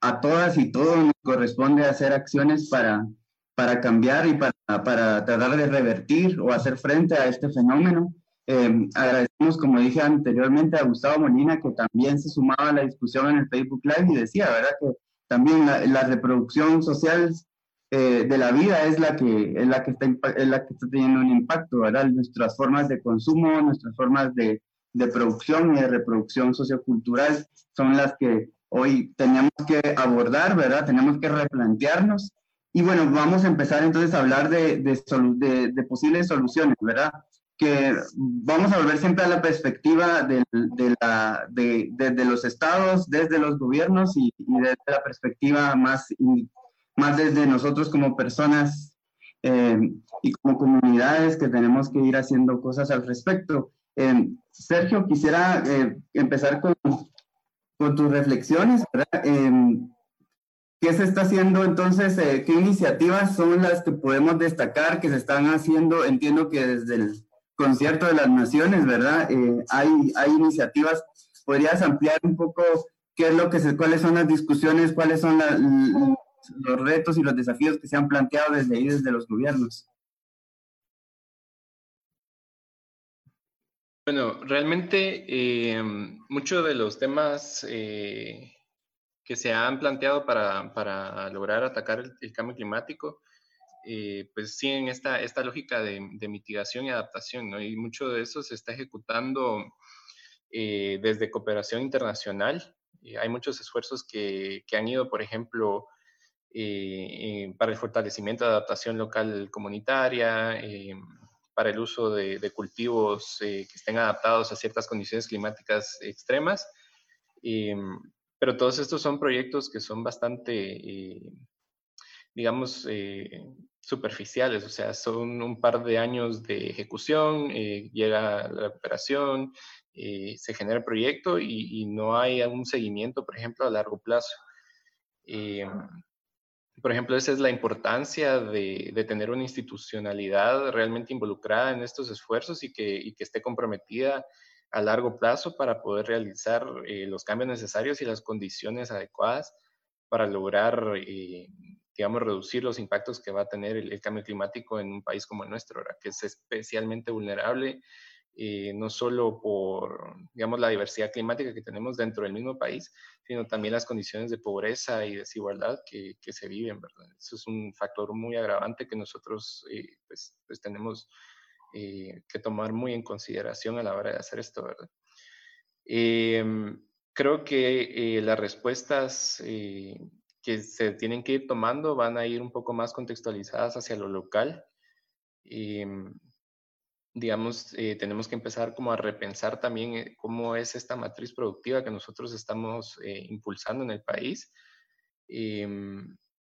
a todas y todos nos corresponde hacer acciones para, para cambiar y para, para tratar de revertir o hacer frente a este fenómeno. Eh, agradecemos, como dije anteriormente, a Gustavo Molina, que también se sumaba a la discusión en el Facebook Live y decía, ¿verdad? Que también la, la reproducción social eh, de la vida es la que es la que está es la que está teniendo un impacto, ¿verdad? Nuestras formas de consumo, nuestras formas de, de producción y de reproducción sociocultural son las que hoy tenemos que abordar, ¿verdad? Tenemos que replantearnos. Y bueno, vamos a empezar entonces a hablar de, de, posibles soluciones, ¿verdad? Que vamos a volver siempre a la perspectiva de, la, los estados, desde los gobiernos y, y desde la perspectiva más más desde nosotros como personas eh, y como comunidades que tenemos que ir haciendo cosas al respecto. Eh, Sergio, quisiera eh, empezar con, con, tus reflexiones. ¿Qué se está haciendo entonces? ¿Qué iniciativas son las que podemos destacar que se están haciendo? Entiendo que desde el concierto de las naciones, ¿verdad? hay, hay iniciativas. ¿Podrías ampliar un poco qué es lo que se, cuáles son las discusiones, cuáles son las los retos y los desafíos que se han planteado desde ahí, desde los gobiernos? Bueno, realmente eh, muchos de los temas eh, que se han planteado para, para lograr atacar el, cambio climático, eh, pues siguen esta, esta lógica de, mitigación y adaptación, ¿no? Y mucho de eso se está ejecutando desde cooperación internacional. hay muchos esfuerzos que, que, han ido, por ejemplo, eh, para el fortalecimiento de adaptación local comunitaria, eh, para el uso de, cultivos que estén adaptados a ciertas condiciones climáticas extremas. pero todos estos son proyectos que son bastante, digamos, superficiales, o sea, son un par de años de ejecución, llega la operación, se genera el proyecto y, no hay un seguimiento, por ejemplo, a largo plazo. Eh, por ejemplo, esa es la importancia de, tener una institucionalidad realmente involucrada en estos esfuerzos y que, esté comprometida a largo plazo para poder realizar eh, los cambios necesarios y las condiciones adecuadas para lograr, eh, digamos, reducir los impactos que va a tener el, cambio climático en un país como el nuestro, que es especialmente vulnerable eh, no solo por, digamos, la diversidad climática que tenemos dentro del mismo país, sino también las condiciones de pobreza y desigualdad que, que se viven, ¿verdad? Eso es un factor muy agravante que nosotros, eh, pues, pues, tenemos eh, que tomar muy en consideración a la hora de hacer esto, ¿verdad? Em, creo que las respuestas que se tienen que ir tomando van a ir un poco más contextualizadas hacia lo local. Em, digamos, eh, tenemos que empezar como a repensar también eh, cómo es esta matriz productiva que nosotros estamos eh, impulsando en el país. Em,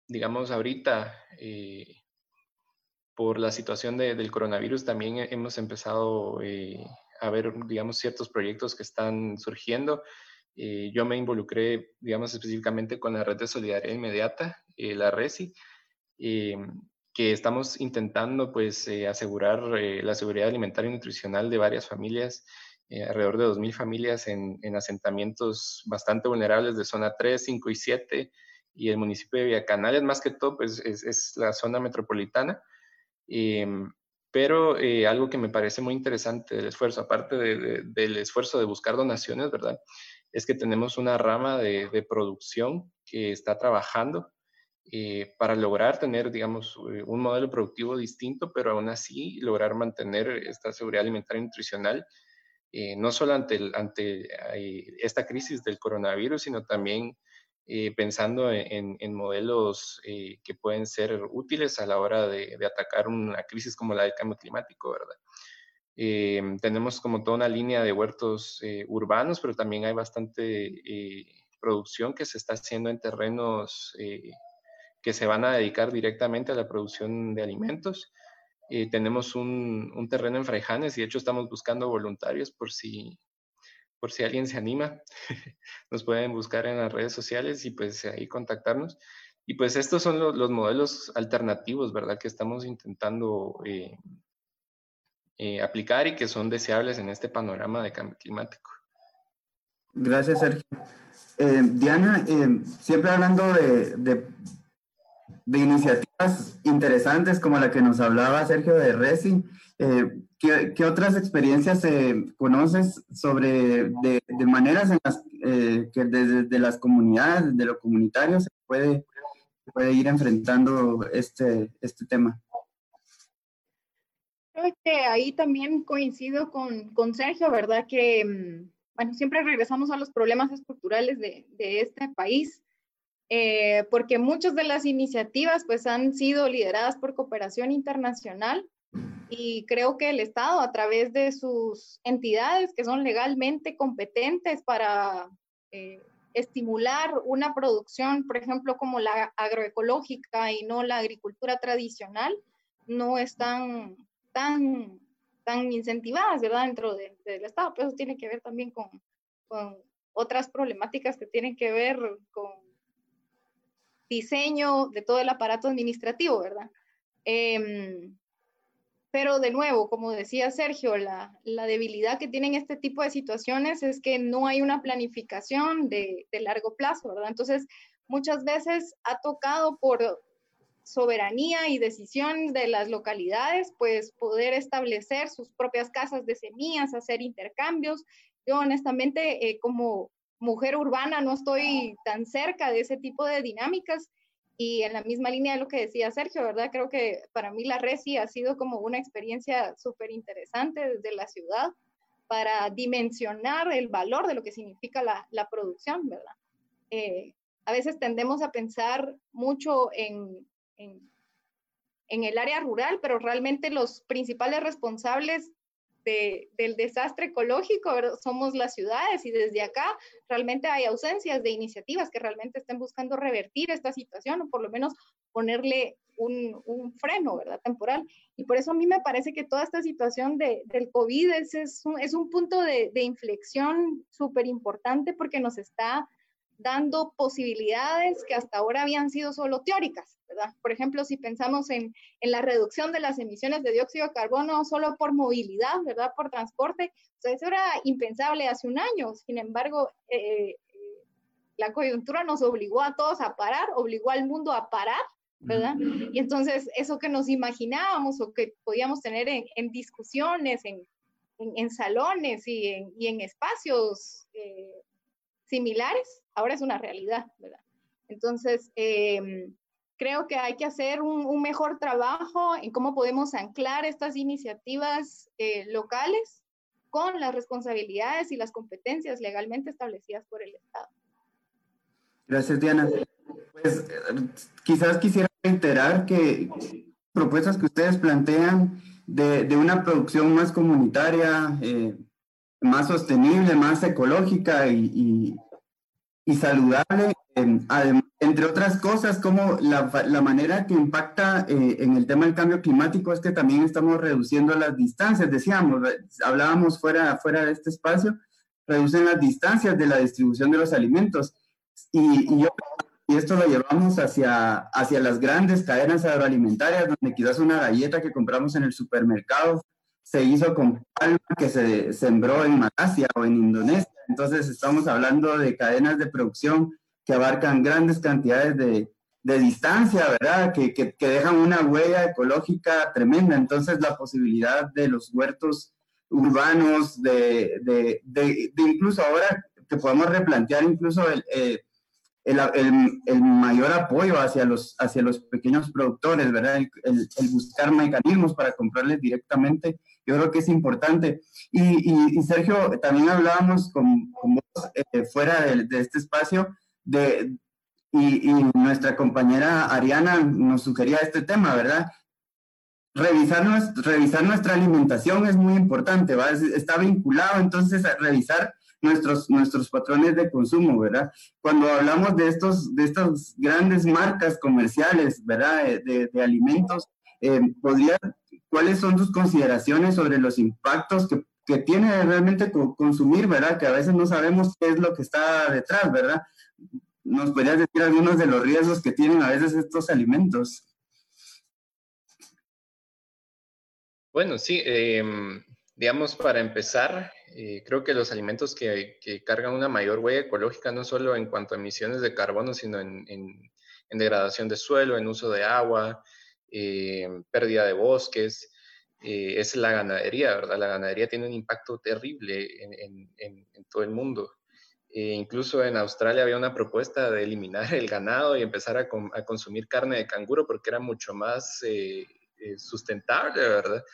digamos, ahorita, por la situación del coronavirus, también hemos empezado a ver, digamos, ciertos proyectos que están surgiendo. yo me involucré, digamos, específicamente con la Red de Solidaridad Inmediata, la RESI, em, que estamos intentando pues eh, asegurar eh, la seguridad alimentaria y nutricional de varias familias, eh, alrededor de 2.000 familias en, asentamientos bastante vulnerables de zona 3, 5 y 7 y el municipio de Villacanales, más que todo pues es, la zona metropolitana. Em, pero algo que me parece muy interesante del esfuerzo, aparte del esfuerzo de buscar donaciones, ¿verdad? Es que tenemos una rama de, de producción que está trabajando eh, para lograr tener, digamos, eh, un modelo productivo distinto, pero aún así lograr mantener esta seguridad alimentaria y nutricional, eh, no solo ante, ante esta crisis del coronavirus, sino también pensando en, modelos que pueden ser útiles a la hora de, atacar una crisis como la del cambio climático, ¿verdad? tenemos como toda una línea de huertos urbanos, pero también hay bastante producción que se está haciendo en terrenos que se van a dedicar directamente a la producción de alimentos. Eh, tenemos un, un, terreno en Fraijanes y de hecho estamos buscando voluntarios por si, por si alguien se anima. Nos pueden buscar en las redes sociales y pues ahí contactarnos. Y pues estos son los, modelos alternativos, ¿verdad? Que estamos intentando eh, eh, aplicar y que son deseables en este panorama de cambio climático. Gracias, Sergio. Diana, siempre hablando de, de iniciativas interesantes como la que nos hablaba Sergio de Resi. Eh, ¿qué, otras experiencias eh, conoces sobre de, maneras en las eh, que desde las comunidades, de lo comunitario, se puede, puede ir enfrentando este, este tema? Creo que ahí también coincido con, con Sergio, ¿verdad? Que, mm, bueno, siempre regresamos a los problemas estructurales de, de este país eh, porque muchas de las iniciativas pues han sido lideradas por cooperación internacional y creo que el Estado a través de sus entidades que son legalmente competentes para eh, estimular una producción, por ejemplo, como la agroecológica y no la agricultura tradicional, no están tan, tan incentivadas, ¿verdad?, dentro del Estado. Pero eso tiene que ver también con, con otras problemáticas que tienen que ver con diseño de todo el aparato administrativo, ¿verdad? Em, pero de nuevo, como decía Sergio, la, debilidad que tienen este tipo de situaciones es que no hay una planificación de, largo plazo, ¿verdad? Entonces, muchas veces ha tocado por soberanía y decisión de las localidades, pues poder establecer sus propias casas de semillas, hacer intercambios. Yo honestamente, eh, como mujer urbana no estoy tan cerca de ese tipo de dinámicas y en la misma línea de lo que decía Sergio, ¿verdad? Creo que para mí la RESI ha sido como una experiencia súper interesante desde la ciudad para dimensionar el valor de lo que significa la, la producción, ¿verdad? Eh, a veces tendemos a pensar mucho en, en, en el área rural, pero realmente los principales responsables del desastre ecológico somos las ciudades y desde acá realmente hay ausencias de iniciativas que realmente estén buscando revertir esta situación o por lo menos ponerle un, freno, ¿verdad? Temporal. Y por eso a mí me parece que toda esta situación de, del COVID es, un, es un punto de, de inflexión súper importante porque nos está dando posibilidades que hasta ahora habían sido solo teóricas, ¿verdad? Por ejemplo, si pensamos en, en, la reducción de las emisiones de dióxido de carbono solo por movilidad, ¿verdad? Por transporte, eso era impensable hace un año. Sin embargo, eh, la coyuntura nos obligó a todos a parar, obligó al mundo a parar, ¿verdad? Y entonces eso que nos imaginábamos o que podíamos tener en, en discusiones, en, en, salones y en, y en espacios eh, similares, ahora es una realidad, ¿verdad? Entonces, eh, creo que hay que hacer un, un, mejor trabajo en cómo podemos anclar estas iniciativas eh, locales con las responsabilidades y las competencias legalmente establecidas por el Estado. Gracias, Diana. Pues quizás quisiera reiterar que propuestas que ustedes plantean de, de una producción más comunitaria, eh, más sostenible, más ecológica y, y, y saludable, eh, entre otras cosas, como la, la manera que impacta eh, en el tema del cambio climático es que también estamos reduciendo las distancias, decíamos, hablábamos fuera, fuera de este espacio, reducen las distancias de la distribución de los alimentos. Y, y yo y esto lo llevamos hacia, hacia las grandes cadenas agroalimentarias, donde quizás una galleta que compramos en el supermercado se hizo con palma que se sembró en Malasia o en Indonesia. Entonces estamos hablando de cadenas de producción que abarcan grandes cantidades de, de distancia, ¿verdad? Que, que, dejan una huella ecológica tremenda. Entonces la posibilidad de los huertos urbanos, de, de, de, incluso ahora que podemos replantear incluso el, eh, el, el, el, mayor apoyo hacia los, hacia los pequeños productores, ¿verdad? El, el, buscar mecanismos para comprarles directamente, yo creo que es importante. Y, y, y Sergio, también hablábamos con, con vos eh, fuera de, de, este espacio de, y, y, nuestra compañera Ariana nos sugería este tema, ¿verdad? Revisar, revisar nuestra alimentación es muy importante, ¿va? Está vinculado entonces a revisar nuestros, nuestros patrones de consumo, ¿verdad? Cuando hablamos de, estos, de estas grandes marcas comerciales, ¿verdad? De, de alimentos, eh, ¿podría, ¿cuáles son tus consideraciones sobre los impactos que, que tiene realmente consumir, ¿verdad? Que a veces no sabemos qué es lo que está detrás, ¿verdad? ¿Nos podrías decir algunos de los riesgos que tienen a veces estos alimentos? Bueno, sí, eh, digamos, para empezar, eh, creo que los alimentos que, que, cargan una mayor huella ecológica, no solo en cuanto a emisiones de carbono, sino en, en, en degradación de suelo, en uso de agua, eh, pérdida de bosques, eh, es la ganadería, ¿verdad? La ganadería tiene un impacto terrible en, en todo el mundo. Eh, incluso en Australia había una propuesta de eliminar el ganado y empezar a, a consumir carne de canguro porque era mucho más eh, sustentable, ¿verdad?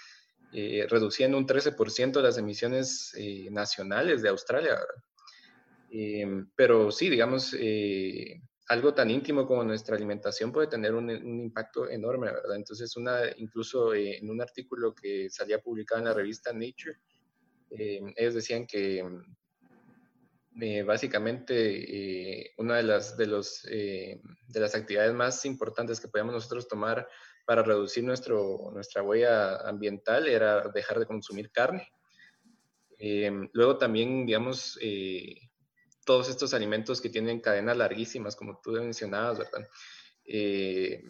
eh, reduciendo un 13% las emisiones eh, nacionales de Australia. Eh, pero sí, digamos, eh, algo tan íntimo como nuestra alimentación puede tener un, un impacto enorme, ¿verdad? Entonces, una, incluso en un artículo que salía publicado en la revista Nature, ellos decían que básicamente una de las, de, los, de las actividades más importantes que podemos nosotros tomar para reducir nuestro, nuestra huella ambiental era dejar de consumir carne. Eh, luego también, digamos, eh, todos estos alimentos que tienen cadenas larguísimas, como tú mencionabas, ¿verdad? Eh,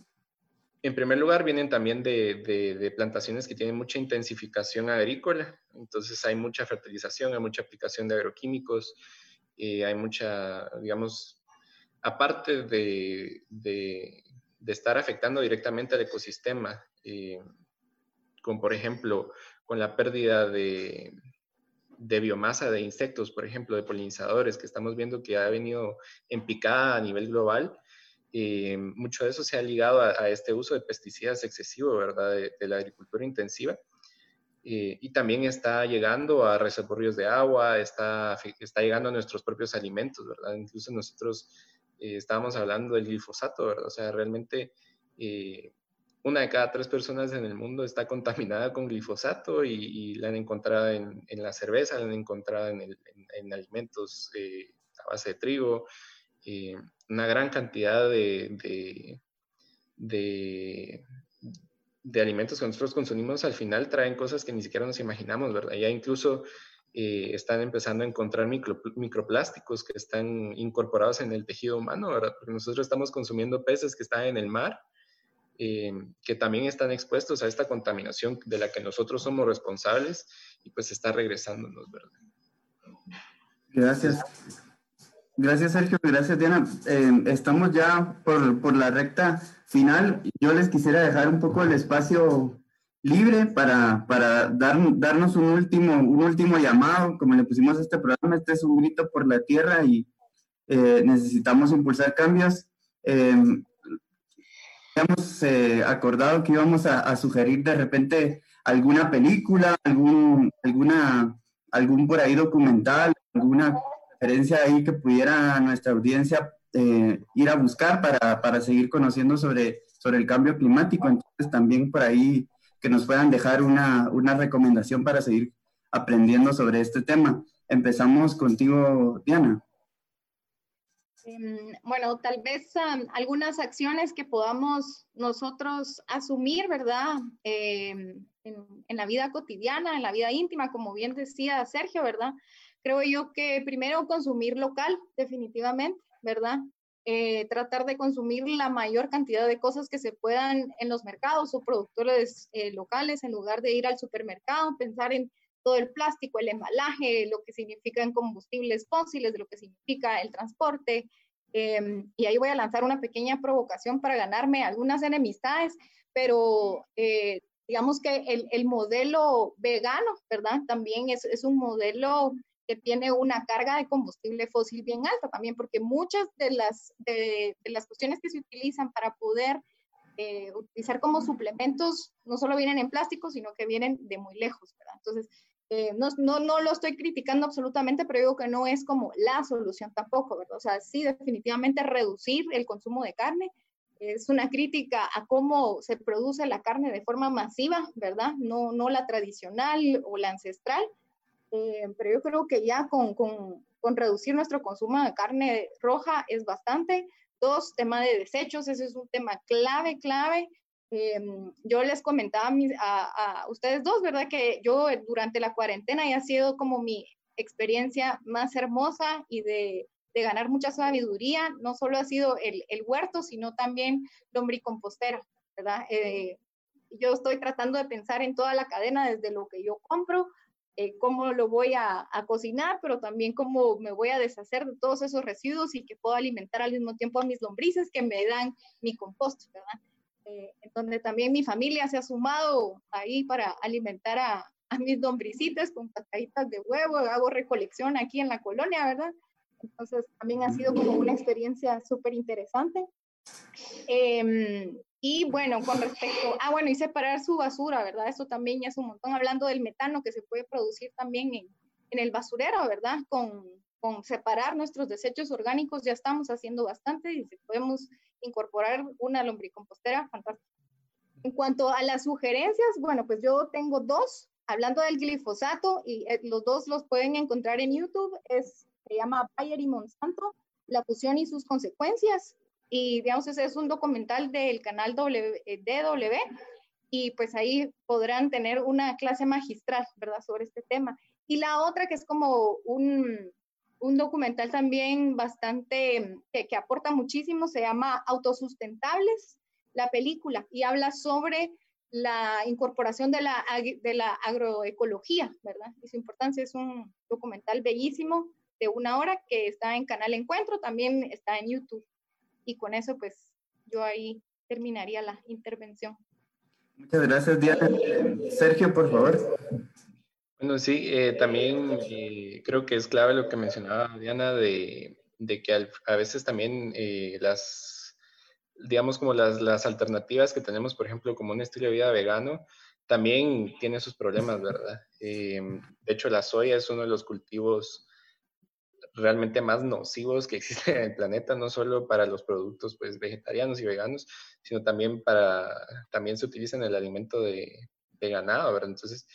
en primer lugar, vienen también de, plantaciones que tienen mucha intensificación agrícola, entonces hay mucha fertilización, hay mucha aplicación de agroquímicos, eh, hay mucha, digamos, aparte de, estar afectando directamente al ecosistema, eh, como por ejemplo con la pérdida de, de, biomasa de insectos, por ejemplo, de polinizadores, que estamos viendo que ha venido en picada a nivel global. Eh, mucho de eso se ha ligado a, este uso de pesticidas excesivo, ¿verdad?, de, de la agricultura intensiva. Eh, y también está llegando a reservorios de agua, está, está llegando a nuestros propios alimentos, ¿verdad? Incluso nosotros eh, estábamos hablando del glifosato, ¿verdad? O sea, realmente eh, una de cada tres personas en el mundo está contaminada con glifosato y, la han encontrado en, la cerveza, la han encontrado en, alimentos eh, a base de trigo, eh, una gran cantidad de, de, alimentos que nosotros consumimos al final traen cosas que ni siquiera nos imaginamos, ¿verdad? Ya incluso eh, están empezando a encontrar microplásticos que están incorporados en el tejido humano, ¿verdad? Porque nosotros estamos consumiendo peces que están en el mar eh, que también están expuestos a esta contaminación de la que nosotros somos responsables y pues está regresándonos, ¿verdad? Gracias. Gracias, Sergio. Gracias, Diana. Eh, estamos ya por, por, la recta final. Yo les quisiera dejar un poco el espacio libre para, para dar, darnos un último, un último llamado, como le pusimos a este programa. Este es un grito por la tierra y eh, necesitamos impulsar cambios. Eh, habíamos eh, acordado que íbamos a, sugerir de repente alguna película, algún, alguna, algún por ahí documental, alguna referencia ahí que pudiera nuestra audiencia eh, ir a buscar para, para, seguir conociendo sobre, sobre el cambio climático. Entonces también por ahí que nos puedan dejar una, una recomendación para seguir aprendiendo sobre este tema. Empezamos contigo, Diana. Em, bueno, tal vez algunas acciones que podamos nosotros asumir, ¿verdad? Em, en, la vida cotidiana, en la vida íntima, como bien decía Sergio, ¿verdad? Creo yo que primero consumir local, definitivamente, ¿verdad? Eh, tratar de consumir la mayor cantidad de cosas que se puedan en los mercados o productores eh, locales en lugar de ir al supermercado, pensar en todo el plástico, el embalaje, lo que significan combustibles fósiles, lo que significa el transporte. Em, y ahí voy a lanzar una pequeña provocación para ganarme algunas enemistades, pero eh, digamos que el, el, modelo vegano, ¿verdad? También es, es un modelo que tiene una carga de combustible fósil bien alta también, porque muchas de las, de, de las cuestiones que se utilizan para poder eh, utilizar como suplementos no solo vienen en plástico, sino que vienen de muy lejos, ¿verdad? Entonces, eh, no, no, no, lo estoy criticando absolutamente, pero digo que no es como la solución tampoco, ¿verdad? O sea, sí, definitivamente reducir el consumo de carne es una crítica a cómo se produce la carne de forma masiva, ¿verdad? No, no la tradicional o la ancestral, eh, pero yo creo que ya con, con, con, reducir nuestro consumo de carne roja es bastante. Dos, tema de desechos, ese es un tema clave, clave. Em, yo les comentaba a, ustedes dos, ¿verdad? Que yo durante la cuarentena ya ha sido como mi experiencia más hermosa y de, de ganar mucha sabiduría. No solo ha sido el, el huerto, sino también lombricompostera, ¿verdad? Eh, yo estoy tratando de pensar en toda la cadena, desde lo que yo compro, eh, cómo lo voy a, a, cocinar, pero también cómo me voy a deshacer de todos esos residuos y que puedo alimentar al mismo tiempo a mis lombrices que me dan mi compost, ¿verdad? Eh, donde también mi familia se ha sumado ahí para alimentar a, a mis lombricitas con cascaditas de huevo, hago recolección aquí en la colonia, ¿verdad? Entonces también ha sido como una experiencia súper interesante. Em, y bueno, con respecto, ah, bueno, y separar su basura, ¿verdad? Eso también ya es un montón, hablando del metano que se puede producir también en, en el basurero, ¿verdad? Con, con separar nuestros desechos orgánicos ya estamos haciendo bastante y podemos incorporar una lombricompostera, fantástico. En cuanto a las sugerencias, bueno, pues yo tengo dos, hablando del glifosato, y eh, los dos los pueden encontrar en YouTube, es, se llama Bayer y Monsanto, la fusión y sus consecuencias, y digamos, ese es un documental del canal w, eh, DW, y pues ahí podrán tener una clase magistral, ¿verdad?, sobre este tema. Y la otra que es como un, un documental también bastante, que, que, aporta muchísimo, se llama Autosustentables, la película, y habla sobre la incorporación de la, de la agroecología, ¿verdad? Y su importancia es un documental bellísimo de una hora que está en Canal Encuentro, también está en YouTube. Y con eso, pues, yo ahí terminaría la intervención. Muchas gracias, Diana. Sergio, por favor. Bueno, sí, eh, también eh, creo que es clave lo que mencionaba Diana de, de que a veces también eh, las, digamos como las, las, alternativas que tenemos, por ejemplo, como un estilo de vida vegano, también tiene sus problemas, ¿verdad? de hecho, la soya es uno de los cultivos realmente más nocivos que existen en el planeta, no solo para los productos pues, vegetarianos y veganos, sino también para, también se utiliza en el alimento de, de ganado, ¿verdad? Entonces,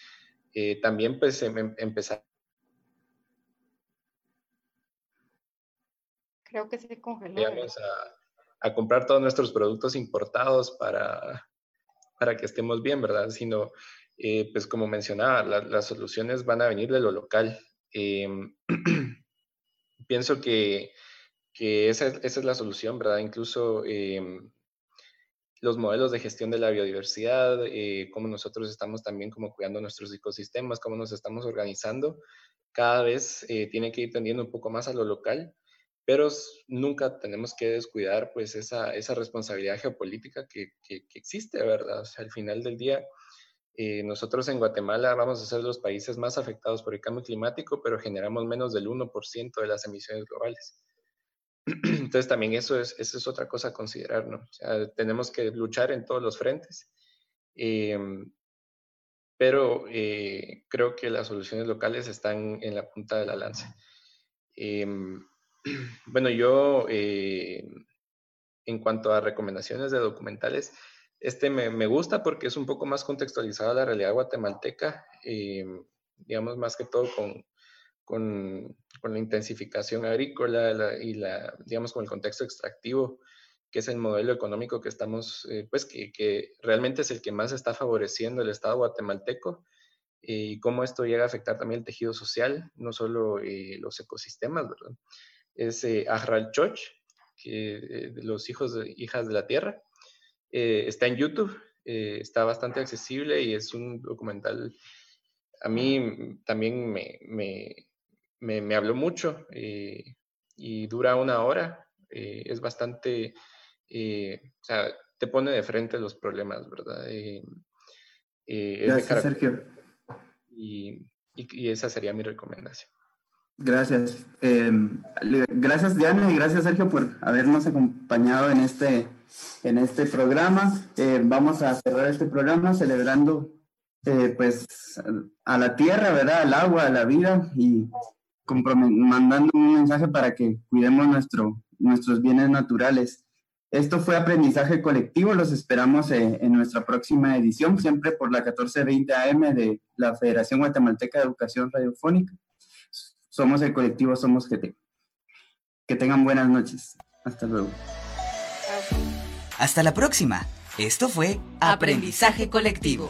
eh, también pues em, em, empezar. Creo que se congeló. A, a, comprar todos nuestros productos importados para, para que estemos bien, ¿verdad? Sino, eh, pues como mencionaba, las soluciones van a venir de lo local. Em, pienso que, que esa, esa, es la solución, ¿verdad? Incluso los modelos de gestión de la biodiversidad, eh, cómo nosotros estamos también como cuidando nuestros ecosistemas, cómo nos estamos organizando, cada vez eh, tiene que ir tendiendo un poco más a lo local, pero nunca tenemos que descuidar pues esa, esa responsabilidad geopolítica que, que, existe, ¿verdad? Al final del día, eh, nosotros en Guatemala vamos a ser los países más afectados por el cambio climático, pero generamos menos del 1% de las emisiones globales. Entonces también eso es, eso es otra cosa a considerar, ¿no? O tenemos que luchar en todos los frentes, em, pero eh, creo que las soluciones locales están en la punta de la lanza. Em, bueno, yo eh, en cuanto a recomendaciones de documentales, este me, me, gusta porque es un poco más contextualizado a la realidad guatemalteca, em, digamos más que todo con, con, con la intensificación agrícola y la, digamos, con el contexto extractivo, que es el modelo económico que estamos, eh, pues que, que, realmente es el que más está favoreciendo el Estado guatemalteco eh, y cómo esto llega a afectar también el tejido social, no solo eh, los ecosistemas, ¿verdad? Es eh, Choch, que, de los hijos de, hijas de la tierra, está en YouTube, está bastante accesible y es un documental, a mí también me, me me, me habló mucho eh, y dura una hora. Eh, es bastante, eh, o sea, te pone de frente los problemas, ¿verdad? Gracias, Sergio. Y, y, esa sería mi recomendación. Gracias. gracias, Diana, y gracias, Sergio, por habernos acompañado en este, en este programa. vamos a cerrar este programa celebrando pues a la tierra, ¿verdad? Al agua, a la vida y mandando un mensaje para que cuidemos nuestro, nuestros bienes naturales. Esto fue aprendizaje colectivo, los esperamos eh, en nuestra próxima edición, siempre por la 1420 AM de la Federación Guatemalteca de Educación Radiofónica. Somos el colectivo Somos GT. Que tengan buenas noches. Hasta luego. Hasta la próxima. Esto fue Aprendizaje Colectivo.